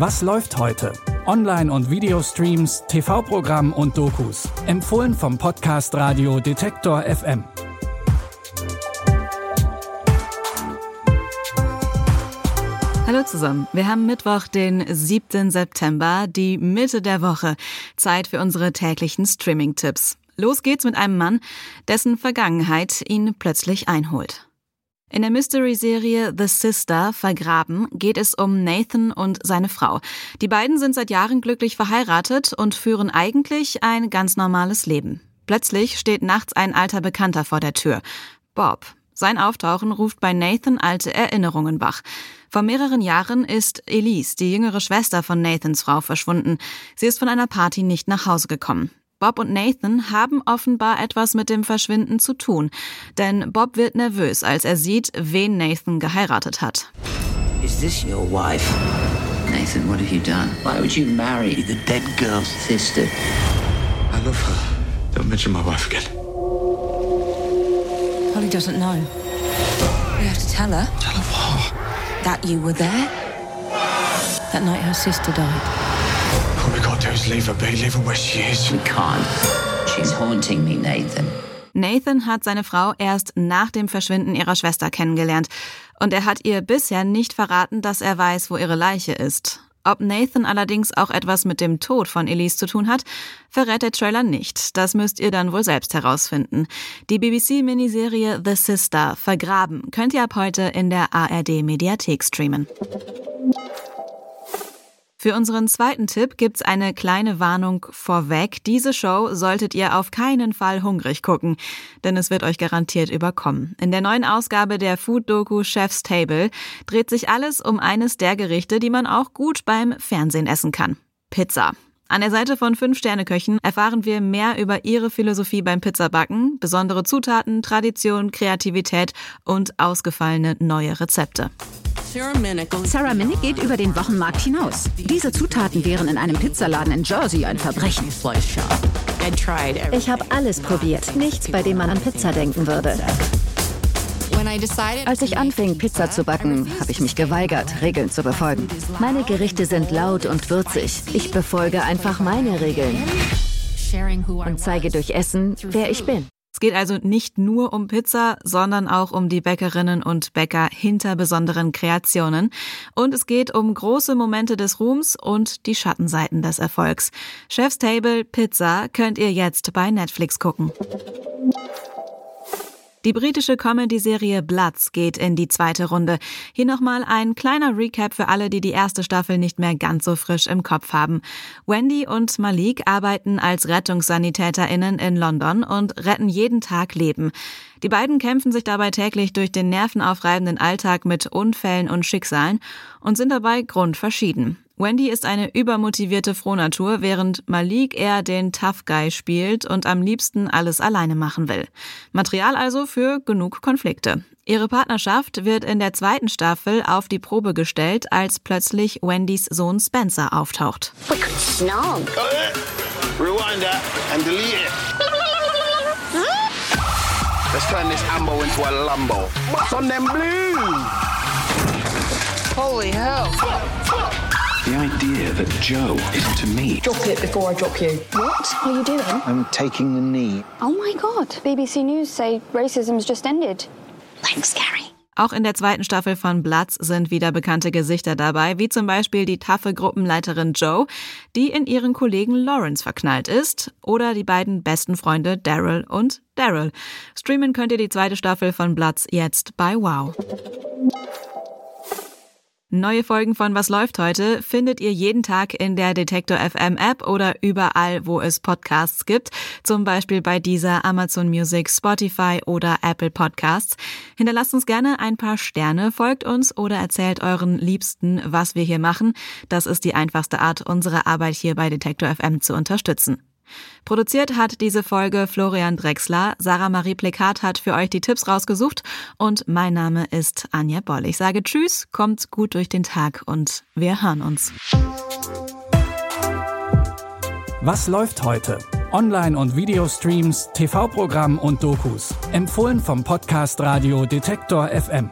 Was läuft heute? Online- und Videostreams, TV-Programm und Dokus. Empfohlen vom Podcast Radio Detektor FM. Hallo zusammen. Wir haben Mittwoch, den 7. September, die Mitte der Woche. Zeit für unsere täglichen Streaming-Tipps. Los geht's mit einem Mann, dessen Vergangenheit ihn plötzlich einholt. In der Mystery-Serie The Sister Vergraben geht es um Nathan und seine Frau. Die beiden sind seit Jahren glücklich verheiratet und führen eigentlich ein ganz normales Leben. Plötzlich steht nachts ein alter Bekannter vor der Tür. Bob. Sein Auftauchen ruft bei Nathan alte Erinnerungen wach. Vor mehreren Jahren ist Elise, die jüngere Schwester von Nathans Frau, verschwunden. Sie ist von einer Party nicht nach Hause gekommen. Bob und Nathan haben offenbar etwas mit dem Verschwinden zu tun, denn Bob wird nervös, als er sieht, wen Nathan geheiratet hat. Is this your wife? Nathan, what have you done? Why would you marry the dead girl's sister? I love her. Don't mention my wife again. Holly doesn't know. We have to tell her Tell her what? that you were there. That night her sister died. Is leave her be, leave her where she is. We can't. She's haunting me, Nathan. Nathan hat seine Frau erst nach dem Verschwinden ihrer Schwester kennengelernt und er hat ihr bisher nicht verraten, dass er weiß, wo ihre Leiche ist. Ob Nathan allerdings auch etwas mit dem Tod von Elise zu tun hat, verrät der Trailer nicht. Das müsst ihr dann wohl selbst herausfinden. Die BBC-Miniserie The Sister Vergraben könnt ihr ab heute in der ARD-Mediathek streamen. Für unseren zweiten Tipp gibt's eine kleine Warnung vorweg. Diese Show solltet ihr auf keinen Fall hungrig gucken, denn es wird euch garantiert überkommen. In der neuen Ausgabe der Food-Doku Chef's Table dreht sich alles um eines der Gerichte, die man auch gut beim Fernsehen essen kann. Pizza. An der Seite von Fünf-Sterne-Köchen erfahren wir mehr über ihre Philosophie beim Pizzabacken, besondere Zutaten, Tradition, Kreativität und ausgefallene neue Rezepte. Sarah Minnick geht über den Wochenmarkt hinaus. Diese Zutaten wären in einem Pizzaladen in Jersey ein Verbrechen. Ich habe alles probiert. Nichts, bei dem man an Pizza denken würde. Als ich anfing, Pizza zu backen, habe ich mich geweigert, Regeln zu befolgen. Meine Gerichte sind laut und würzig. Ich befolge einfach meine Regeln und zeige durch Essen, wer ich bin. Es geht also nicht nur um Pizza, sondern auch um die Bäckerinnen und Bäcker hinter besonderen Kreationen. Und es geht um große Momente des Ruhms und die Schattenseiten des Erfolgs. Chef's Table Pizza könnt ihr jetzt bei Netflix gucken. Die britische Comedy-Serie Bloods geht in die zweite Runde. Hier nochmal ein kleiner Recap für alle, die die erste Staffel nicht mehr ganz so frisch im Kopf haben. Wendy und Malik arbeiten als RettungssanitäterInnen in London und retten jeden Tag Leben. Die beiden kämpfen sich dabei täglich durch den nervenaufreibenden Alltag mit Unfällen und Schicksalen und sind dabei grundverschieden. Wendy ist eine übermotivierte Frohnatur, während Malik eher den Tough Guy spielt und am liebsten alles alleine machen will. Material also für genug Konflikte. Ihre Partnerschaft wird in der zweiten Staffel auf die Probe gestellt, als plötzlich Wendys Sohn Spencer auftaucht. Let's turn this ambo into a lumbo. What's on them blue? Holy hell. The idea that Joe is to me. Drop it before I drop you. What are you doing? I'm taking the knee. Oh my god. BBC News say racism's just ended. Thanks, Carrie. Auch in der zweiten Staffel von Bloods sind wieder bekannte Gesichter dabei, wie zum Beispiel die taffe Gruppenleiterin Joe, die in ihren Kollegen Lawrence verknallt ist, oder die beiden besten Freunde Daryl und Daryl. Streamen könnt ihr die zweite Staffel von Bloods jetzt bei Wow. Neue Folgen von Was läuft heute findet ihr jeden Tag in der Detektor FM App oder überall, wo es Podcasts gibt, zum Beispiel bei dieser Amazon Music, Spotify oder Apple Podcasts. Hinterlasst uns gerne ein paar Sterne, folgt uns oder erzählt euren Liebsten, was wir hier machen. Das ist die einfachste Art, unsere Arbeit hier bei Detektor FM zu unterstützen. Produziert hat diese Folge Florian Drexler. Sarah Marie Plekat hat für euch die Tipps rausgesucht und mein Name ist Anja Boll. Ich sage Tschüss, kommt gut durch den Tag und wir hören uns. Was läuft heute? Online- und Videostreams, TV-Programm und Dokus. Empfohlen vom Podcast Radio Detektor FM.